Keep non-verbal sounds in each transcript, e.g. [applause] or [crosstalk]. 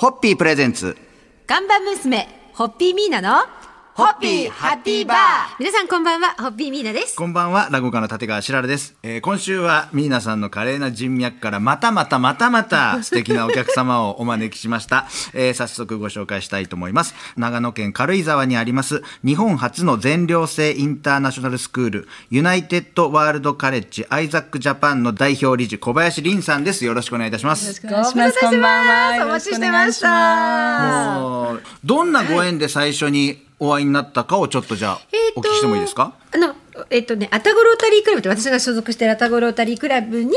ホッピープレゼンツ。看板娘、ホッピーミーナの、ホッピーハッピーバー皆さんこんばんは、ホッピーミーナです。こんばんは、落語家の立川しららです。えー今週はミーナさんの華麗な人脈からまたまたまたまた素敵なお客様をお招きしました。[laughs] えー早速ご紹介したいと思います。長野県軽井沢にあります日本初の全寮制インターナショナルスクールユナイテッドワールドカレッジアイザックジャパンの代表理事小林凛さんです。よろしくお願いいたします。お願いします。こんばんは。お待ちしてました。もうどんなご縁で最初にお会いになったかをちょっとじゃあえーとお聞きしてもいいですか？あの、えっとね、アタゴロータリークラブって私が所属しているアタゴロータリークラブに、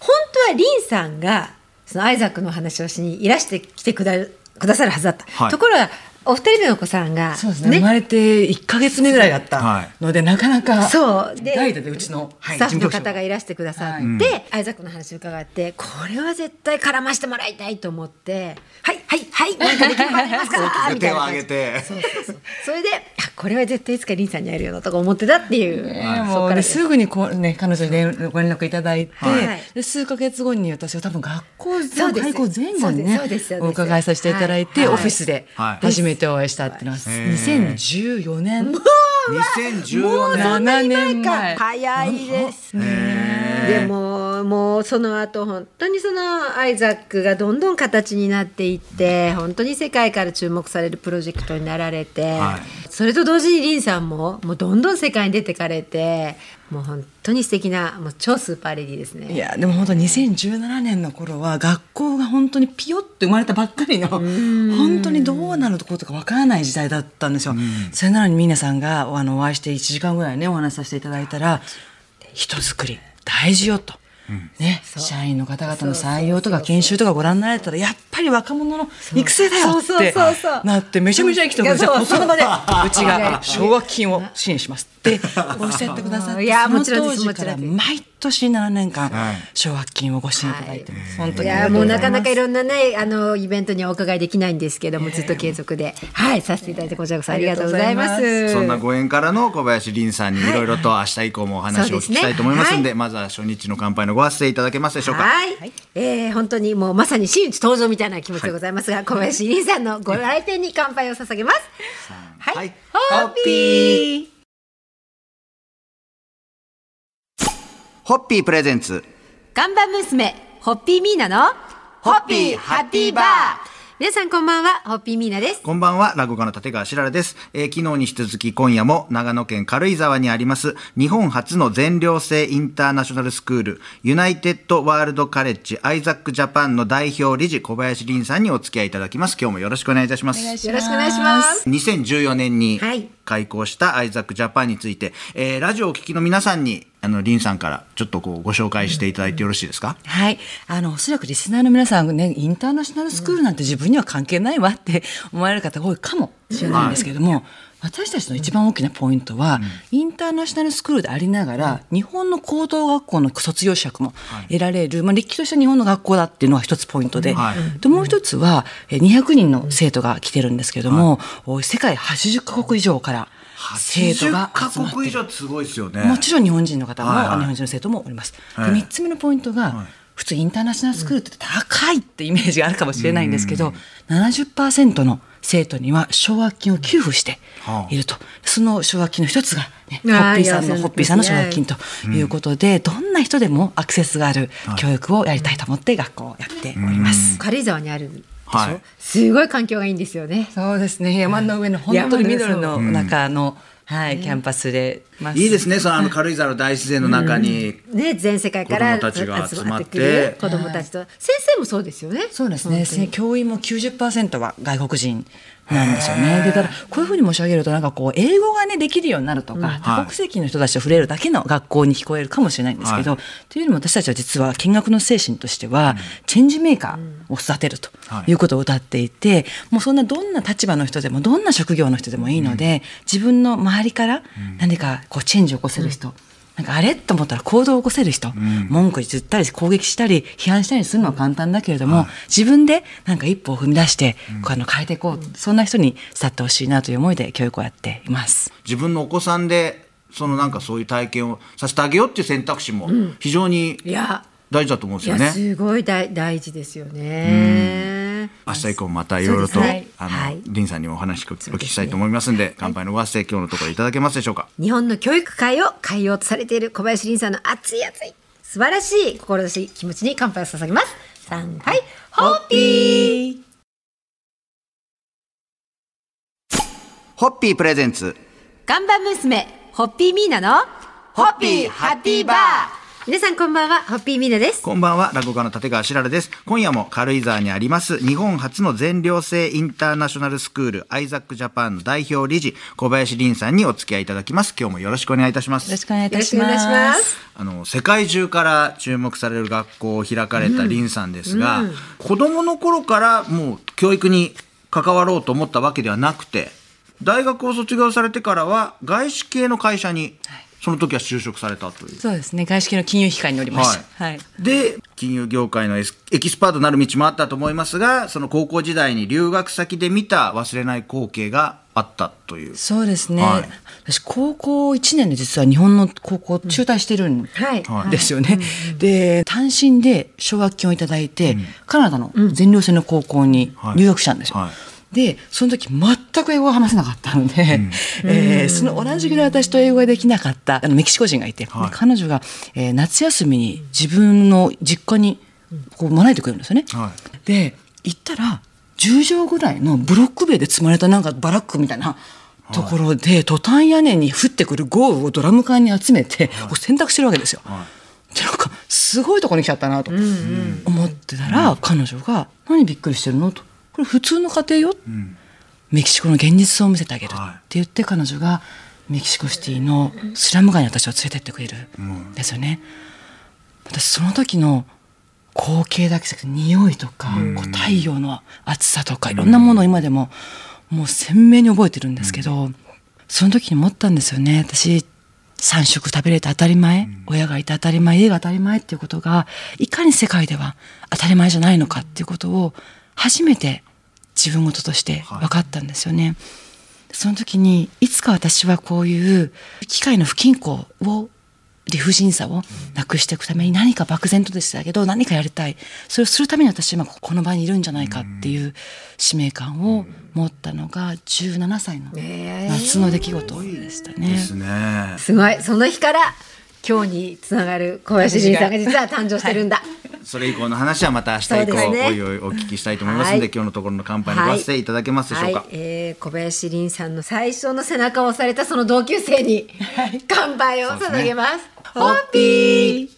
本当はリンさんが、そのアイザックの話をしにいらしてきてくだくださるはずだった。はいところが、お二人目のお子さんが、そうですね。生まれて1ヶ月目ぐらいだったので、なかなか。そう。で代打でうちの、はいスタッフの方がいらしてくださって、アイザックの話を伺ってこれは絶対絡ましてもらいたいと思って「はいはいはいなんかできるありますか? [laughs]」みた手をいな感じ。挙げて。そうそうそう。それであこれは絶対いつかリンさんに会えるよなとか思ってたっていう、ねもうねすぐにこう、ね、彼女に連ご連絡いただいて、はい。で数ヶ月後に私は多分学校そうです。開校前後にねお伺いさせていただいて、はい。オフィスではい。初めてお会いしたっていうのは、2014年、2014年。7年前。早いですね。でももうその後本当にそのアイザックがどんどん形になっていって本当に世界から注目されるプロジェクトになられて、はいそれと同時にリンさんももうどんどん世界に出てかれてもう本当に素敵なもう超スーパーレディーですね。いやでも本当2017年の頃は学校が本当にピヨって生まれたばっかりの本当にどうなることかわからない時代だったんですよ。それなのに皆さんがあのお会いして1時間ぐらいねお話しさせていただいたら人作り大事よと。ね、社員の方々の採用とか研修とかご覧になられたらやっぱり若者の育成だよってなってめちゃめちゃ生きてくださいいやその場でうちが奨学金を支援します。っておっしゃってくださっていやそのもちろんです当時からもちろん毎年7年間はい。奨学金をご支援いただいてます。本当いにやもうなかなかいろろんなねあのイベントにはお伺いできないんですけども、ずっと継続で。はいさせていただいてこちらこそありがとうございます。ありがとうございまそんなご縁からの小林凛さんにいろいろと明日以降もお話をお聞きしたいと思いますんで、そうまずは初日の乾杯のご発声いただけますでしょうか。はい、えー本当にもうまさに真打ち登場みたいな気持ちでございますが、小林凛さんのご来店に乾杯を捧げます。はい、はいホッピー。ホッピープレゼンツ。看板娘、ホッピーミーナの、ホッピーハッピーバー皆さんこんばんは、ホッピーミーナです。こんばんは、落語家の立川しららです。えー昨日に引き続き今夜も長野県軽井沢にあります日本初の全寮制インターナショナルスクールユナイテッドワールドカレッジアイザックジャパンの代表理事小林凛さんにお付き合いいただきます。今日もよろしくお願いいたします。よろしくお願いします。2014年にはい開校したアイザックジャパンについて、えーラジオをお聞きの皆さんにあのリンさんからちょっとこうご紹介していただいてよろしいですか、はい。あの、おそらくリスナーの皆さんね、インターナショナルスクールなんて自分には関係ないわって思われる方が多いかもしれないんですけれども、私たちの一番大きなポイントは、インターナショナルスクールでありながら、日本の高等学校の卒業資格も得られる、まあ、歴史とした日本の学校だっていうのが一つポイントで、はい。でもう一つは、え200人の生徒が来てるんですけれども、お世界80カ国以上から生徒が80集まってる。カ国以上すごいですよね。もちろん日本人の方も、日本人の生徒もおります。はい。で3つ目のポイントが、普通インターナショナルスクールって高いってイメージがあるかもしれないんですけど、70%の生徒には奨学金を給付していると、その奨学金の一つが、ね、ホッピーさんのホッピーさんの奨学金ということで、どんな人でもアクセスがある教育をやりたいと思って学校をやっております。軽井沢にあるはい。すごい環境がいいんですよね。そうですね。山の上の本当に緑の中の、はい、キャンパスで、まあいいですね、そのあの軽井沢の大自然の中に。ね、全世界から子供たちが集まって。子供たちと、先生もそうですよね。そうですね。教員も90%は外国人なんですよね。で、ただこういうふうに申し上げるとなんかこう英語がねできるようになるとか、多国籍の人たちと触れるだけの学校に聞こえるかもしれないんですけど、はというよりも私たちは実は見学の精神としては、チェンジメーカーを育てるとはいいうことを歌っていて、もうそんなどんな立場の人でもどんな職業の人でもいいので、自分の周りから何かこうチェンジを起こせる人。なんかあれ？と思ったら行動を起こせる人、文句言ったり攻撃したり批判したりするのは簡単だけれども、自分でなんか一歩を踏み出して、こうあの変えていこう、そんな人に伝ってほしいなという思いで教育をやっています。自分のお子さんでそのなんかそういう体験をさせてあげようっていう選択肢も非常にいや。大事だと思うんですいやよね。すごい大大事ですよね。明日日以降またいろいろと、ね。あの、はい。林さんにもお話お聞きしたいと思いますんで、乾杯のご発声今日のところいただけますでしょうか？日本の教育界を変えようとされている小林凛さんの熱い熱い素晴らしい志気持ちに乾杯を捧げます。三杯ホッピー。ホッピープレゼンツ。看板娘ホッピーミーナのホッピーハッピーバー皆さんこんばんはホッピーミーナですこんばんは、落語家の立川しららです。今夜も軽井沢にあります、日本初の全寮制インターナショナルスクール、アイザックジャパンの代表理事、小林凛さんにお付き合いいただきます。今日もよろしくお願いいたしますよろ。しくお願いいたしまくお願いしますす。あの世界中から注目される学校を開かれた林さんですが、子供の頃からもう教育に関わろうと思ったわけではなくて大学を卒業されてからは外資系の会社にその時は就職されたという。そうですね。外資系の金融機関におりました。はい。で金融業界のエキスパートになる道もあったと思いますがその高校時代に留学先で見た忘れない光景があったという。そうですね。はい私高校1年で実は日本の高校中退してるんはいはいですよね。で単身で奨学金をいただいて、カナダの全寮制の高校に留学したんですよ。はいでその時全く英語が話せなかったので、[laughs] えーその同じぐらい私と英語ができなかったあのメキシコ人がいて、はい。で彼女が、えー夏休みに自分の実家にこう招いてくれるんですよね。はで行ったら10畳ぐらいのブロック塀で積まれたなんかバラックみたいなところで、トタン屋根に降ってくる豪雨をドラム缶に集めて、こう洗濯してるわけですよ。はでなんかすごいとこに来ちゃったなと思ってたら、彼女が「何びっくりしてるの?」と「これ普通の家庭よ」メキシコの現実を見せてあげる」ってはい。言って彼女がメキシコシティのスラム街に私を連れてってくれるん。ですよね。私その時の光景だけじゃなくて匂いとか、こう太陽の暑さとかいろんなものを今でももう鮮明に覚えてるんですけど、その時に思ったんですよね。私3食食べれて当たり前、親がいて当たり前家が当たり前っていうことがいかに世界では当たり前じゃないのかっていうことを初めて自分事として分かったんですよね。その時にいつか私はこういう機械の不均衡を理不尽さをなくしていくために何か漠然とでしたけど何かやりたい。それをするために私は今この場にいるんじゃないかっていう使命感を持ったのが17歳の夏の出来事でしたね。すね。すごい。その日から今日につながる小林凛さんが実は誕生してるんだ、それ以降の話はまた明日以降、ね。おいおいお聞きしたいと思いますので、はい。今日のところの乾杯のご発声いただけますでしょうか？はい、えー小林凛さんの最初の背中を押されたその同級生に乾杯を捧げます。ホッピー。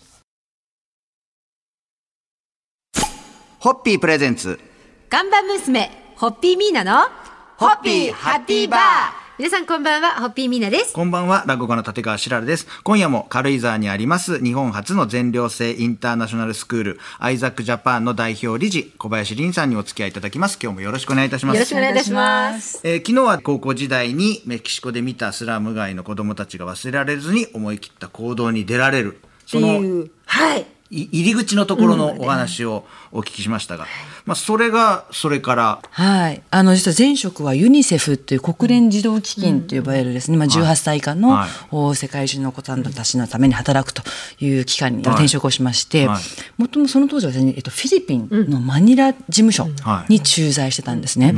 ホッピープレゼンツ。看板娘ホッピーミーナのホッピーハッピーバー皆さんこんばんはホッピーミーナです。こんばんは、落語家の立川しらるです。今夜も軽井沢にあります、日本初の全寮制インターナショナルスクール、アイザックジャパンの代表理事、小林凛さんにお付き合いいただきます。今日もよろしくお願いいたします。よろしくお願いいたします。えー昨日は高校時代にメキシコで見たスラム街の子供たちが忘れられずに思い切った行動に出られる。そのいうはい。い入り口のところのお話をお聞きしましたが、まあそれがそれから。はい、あの実は前職はユニセフという国連児童基金と呼ばれるですね、まあ18歳以下の、はい。お世界中のお子さんたちのために働くという機関にはい転職をしまして、はい。もともとその当時はですね、えっと、フィリピンのマニラ事務所はい。に駐在してたんですね。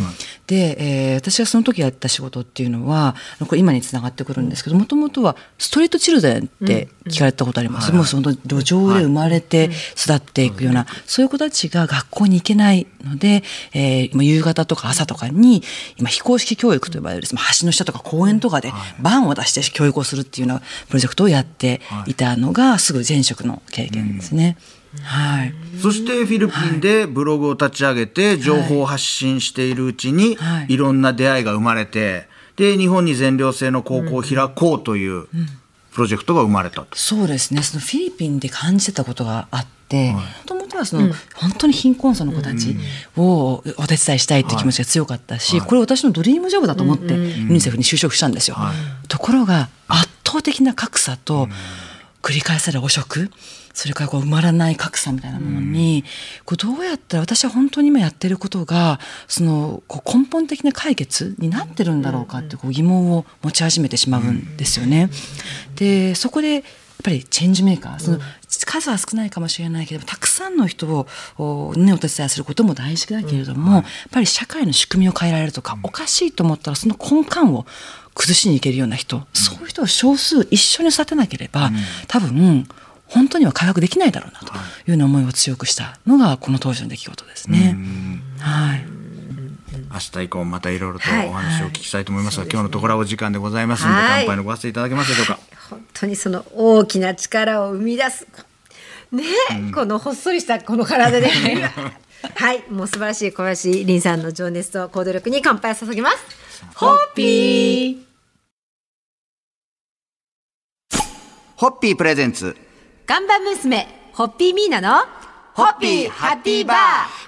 で、えー私がその時やった仕事っていうのはこれ今につながってくるんですけどもともとはストリートチルドレンって聞かれたことあります、もうその路上で生まれて育っていくような、そういう子たちが学校に行けないので、えー今夕方とか朝とかに今非公式教育と呼ばれるですね橋の下とか公園とかでバンを出して教育をするっていうようなプロジェクトをやっていたのがすぐ前職の経験ですね。はい、そしてフィリピンでブログを立ち上げて情報を発信しているうちにはい。いろんな出会いが生まれてで日本に全寮制の高校を開こうというプロジェクトが生まれたと。そうですね。そのフィリピンで感じてたことがあってもともとはその、本当に貧困層の子たちをお手伝いしたいっていう気持ちが強かったし、これ私のドリームジョブだと思ってユニセフに就職したんですよ。ところが圧倒的な格差と繰り返される汚職？それからこう埋まらない格差みたいなものに、こうどうやったら私は本当に今やってることがそのこう根本的な解決になってるんだろうかってこう疑問を持ち始めてしまうんですよね。でそこでぱりチェンジメーカーその、数は少ないかもしれないけどたくさんの人をお,、ね、お手伝いすることも大事だけれども、やっぱり社会の仕組みを変えられるとか、おかしいと思ったらその根幹を崩しにいけるような人、そういう人を少数一緒に育てなければ、多分本当には回復できないだろうなというような思いを強くしたのがこの当時の出来事ですね。はい明日以降またいろいろとお話をお聞きしたいと思いますが、はい、今日のところはお時間でございますので、はい、乾杯のごわせていただけますでしょうか。本当にその大きな力を生み出す。ね、うん、このほっそりしたこの体で [laughs] [laughs] はいもう素晴らしい小林凛さんの情熱と行動力に乾杯を捧げます。ホッピー。ホッピープレゼンツ。看板娘ホッピーミーナのホッピーハッピーバー。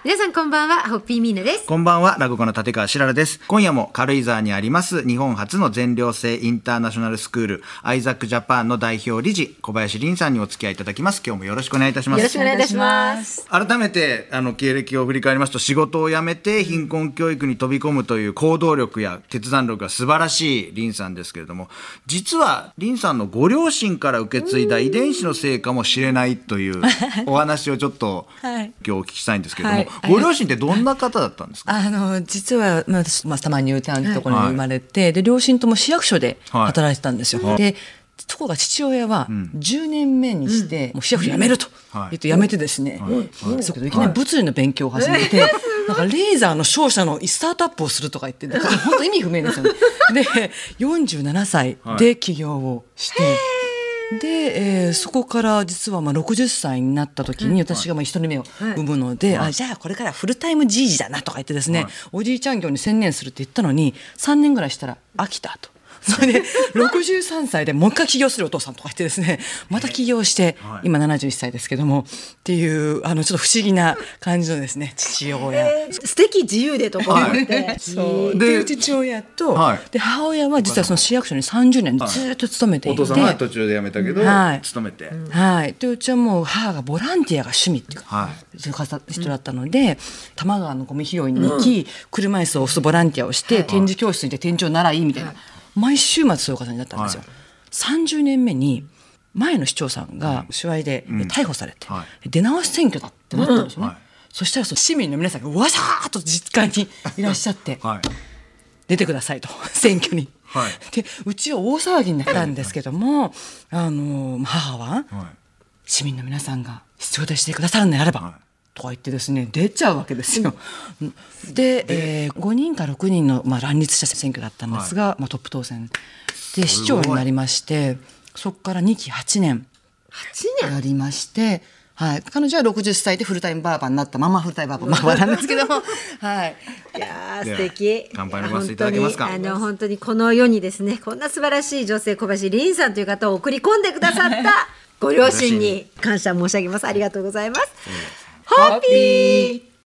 皆さんこんばんはホッピーミーナです。こんばんは落語の立川しららです。今夜も軽井沢にあります日本初の全寮制インターナショナルスクールアイザックジャパンの代表理事小林凛さんにお付き合いいただきます。今日もよろしくお願いいたします。よろしくお願いいたします。改めてあの経歴を振り返りますと仕事を辞めて貧困教育に飛び込むという行動力や決断力が素晴らしい凛さんですけれども実は凛さんのご両親から受け継いだ遺伝子のせいかもしれないというお話をちょっと、はい、今日お聞きしたいんですけれども、はい、ご両親ってどんな方だったんですか？あの実は、まあ、私、まあ、たまに言うてあるところに生まれて、はい、で両親とも市役所で働いてたんですよ。でところが父親は10年目にして、もう市役所辞めると言って辞めてですね、そう。けどいきなり物理の勉強を始めて、なんかレーザーの商社のスタートアップをするとか言って本当意味不明ですよね。[laughs] で47歳で起業をして。で、えー、そこから実はまあ60歳になった時に私がまあ一人目を産むので、はい、あじゃあこれからフルタイムじいじだなとか言ってですね、はい、おじいちゃん業に専念するって言ったのに3年ぐらいしたら飽きたと。それで63歳でもう一回起業するお父さんとか言ってですねまた起業して今71歳ですけどもっていうあのちょっと不思議な感じのですね父親、えー、素敵自由でとか思って、そう。で父親と、はい、で母親は実はその市役所に30年ずっと勤めていて、お父さんは途中で辞めたけど、はい、勤めて、はい。でうちはもう母がボランティアが趣味っていうか、はい、そういう人だったので、多摩川のゴミ拾いに行き、車椅子を押すボランティアをして、展示教室に行って店長習いみたいな。毎週末そういう形になったんですよ。はい、30年目に前の市長さんが手話で逮捕されて、うんはい、出直し選挙だってなったんですよね。うん。はい、そしたらその市民の皆さんがわさーっと実家にいらっしゃって、[laughs] 出てくださいと [laughs] 選挙に。はい、でうちは大騒ぎになったんですけども、あの母は、市民の皆さんが必要としてくださるのであれば、とか言ってですね出ちゃうわけですよ。でで、えー、5人か6人の、まあ、乱立した選挙だったんですが、はい、まあ、トップ当選で市長になりましてそこから2期8年やりまして。はい、彼女は60歳でフルタイムバーバーになったままフルタイムバーバーバーなんですけども、[laughs] はい。いや素敵。乾杯のごせていただけますか？あの本当にこの世にですね、こんな素晴らしい女性小林凛さんという方を送り込んでくださったご両親に感謝申し上げます。ありがとうございます。ハッピー